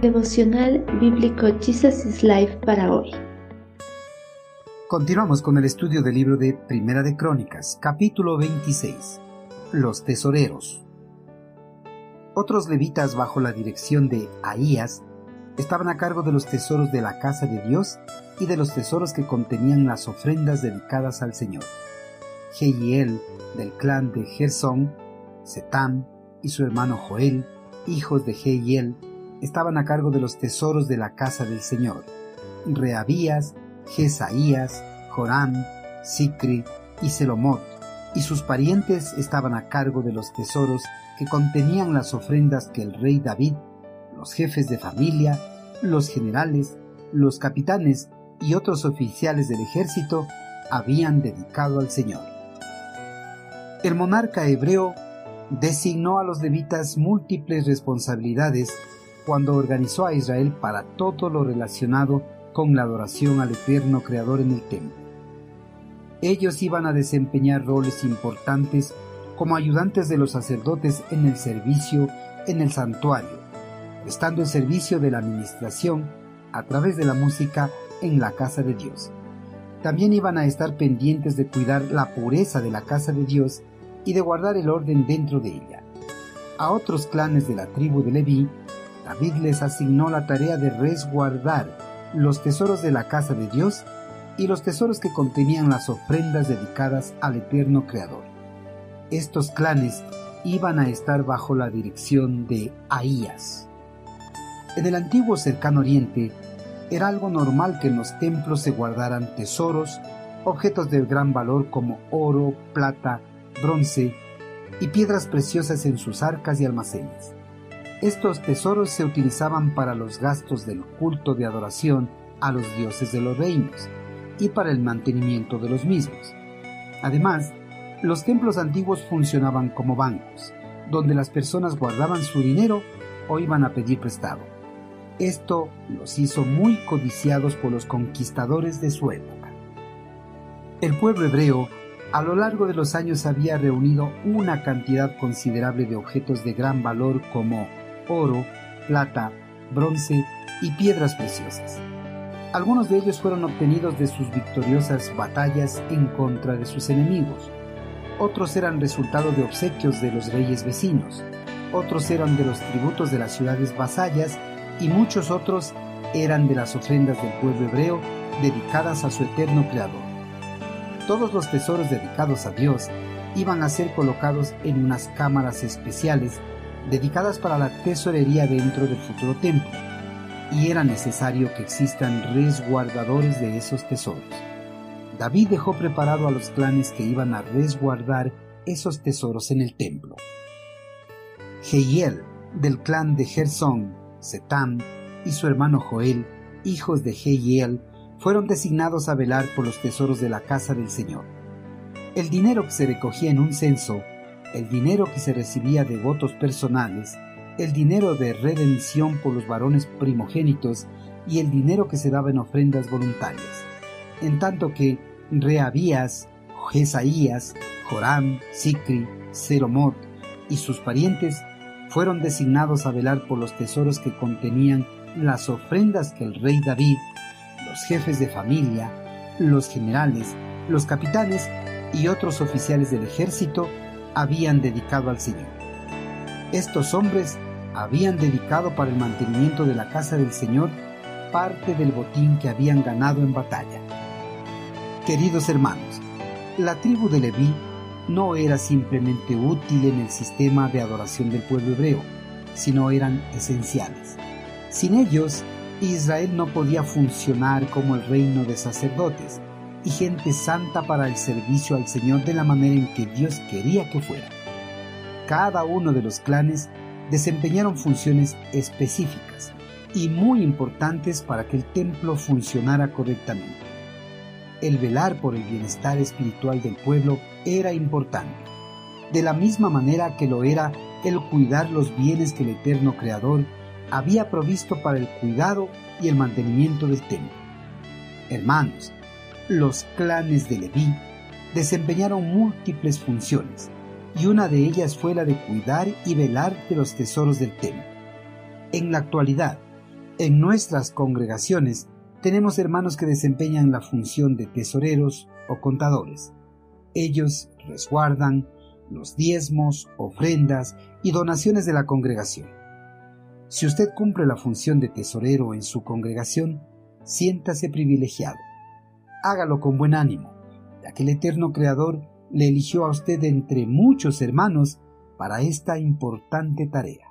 Devocional Bíblico Jesus is Life para hoy. Continuamos con el estudio del libro de Primera de Crónicas, capítulo 26. Los tesoreros. Otros levitas bajo la dirección de Ahías estaban a cargo de los tesoros de la casa de Dios y de los tesoros que contenían las ofrendas dedicadas al Señor. Jehiel, del clan de Gersón, Setam y su hermano Joel, hijos de Jehiel, estaban a cargo de los tesoros de la casa del Señor. Reabías, Jesaías, Joram, Sicri y Selomot, y sus parientes estaban a cargo de los tesoros que contenían las ofrendas que el rey David, los jefes de familia, los generales, los capitanes y otros oficiales del ejército habían dedicado al Señor. El monarca hebreo designó a los levitas múltiples responsabilidades cuando organizó a Israel para todo lo relacionado con la adoración al eterno Creador en el templo. Ellos iban a desempeñar roles importantes como ayudantes de los sacerdotes en el servicio en el santuario, estando en servicio de la administración a través de la música en la casa de Dios. También iban a estar pendientes de cuidar la pureza de la casa de Dios y de guardar el orden dentro de ella. A otros clanes de la tribu de Leví, David les asignó la tarea de resguardar los tesoros de la casa de Dios y los tesoros que contenían las ofrendas dedicadas al eterno Creador. Estos clanes iban a estar bajo la dirección de Ahías. En el antiguo cercano oriente, era algo normal que en los templos se guardaran tesoros, objetos de gran valor como oro, plata, bronce y piedras preciosas en sus arcas y almacenes. Estos tesoros se utilizaban para los gastos del culto de adoración a los dioses de los reinos y para el mantenimiento de los mismos. Además, los templos antiguos funcionaban como bancos, donde las personas guardaban su dinero o iban a pedir prestado. Esto los hizo muy codiciados por los conquistadores de su época. El pueblo hebreo a lo largo de los años había reunido una cantidad considerable de objetos de gran valor como oro, plata, bronce y piedras preciosas. Algunos de ellos fueron obtenidos de sus victoriosas batallas en contra de sus enemigos. Otros eran resultado de obsequios de los reyes vecinos. Otros eran de los tributos de las ciudades vasallas y muchos otros eran de las ofrendas del pueblo hebreo dedicadas a su eterno Creador. Todos los tesoros dedicados a Dios iban a ser colocados en unas cámaras especiales dedicadas para la tesorería dentro del futuro templo, y era necesario que existan resguardadores de esos tesoros. David dejó preparado a los clanes que iban a resguardar esos tesoros en el templo. Jehiel, del clan de Gersón, Setam y su hermano Joel, hijos de Jehiel, fueron designados a velar por los tesoros de la casa del Señor. El dinero que se recogía en un censo, el dinero que se recibía de votos personales, el dinero de redención por los varones primogénitos y el dinero que se daba en ofrendas voluntarias. En tanto que Reabías, Jesaías, Joram, Sicri, Seromot y sus parientes fueron designados a velar por los tesoros que contenían las ofrendas que el rey David, los jefes de familia, los generales, los capitanes y otros oficiales del ejército habían dedicado al Señor. Estos hombres habían dedicado para el mantenimiento de la casa del Señor parte del botín que habían ganado en batalla. Queridos hermanos, la tribu de Leví no era simplemente útil en el sistema de adoración del pueblo hebreo, sino eran esenciales. Sin ellos, Israel no podía funcionar como el reino de sacerdotes y gente santa para el servicio al Señor de la manera en que Dios quería que fuera. Cada uno de los clanes desempeñaron funciones específicas y muy importantes para que el templo funcionara correctamente. El velar por el bienestar espiritual del pueblo era importante, de la misma manera que lo era el cuidar los bienes que el eterno Creador había provisto para el cuidado y el mantenimiento del templo. Hermanos, los clanes de Leví desempeñaron múltiples funciones, y una de ellas fue la de cuidar y velar de los tesoros del templo. En la actualidad, En nuestras congregaciones tenemos hermanos que desempeñan la función de tesoreros o contadores. Ellos resguardan los diezmos, ofrendas y donaciones de la congregación. Si usted cumple la función de tesorero en su congregación, siéntase privilegiado. Hágalo con buen ánimo, ya que el eterno Creador le eligió a usted entre muchos hermanos para esta importante tarea.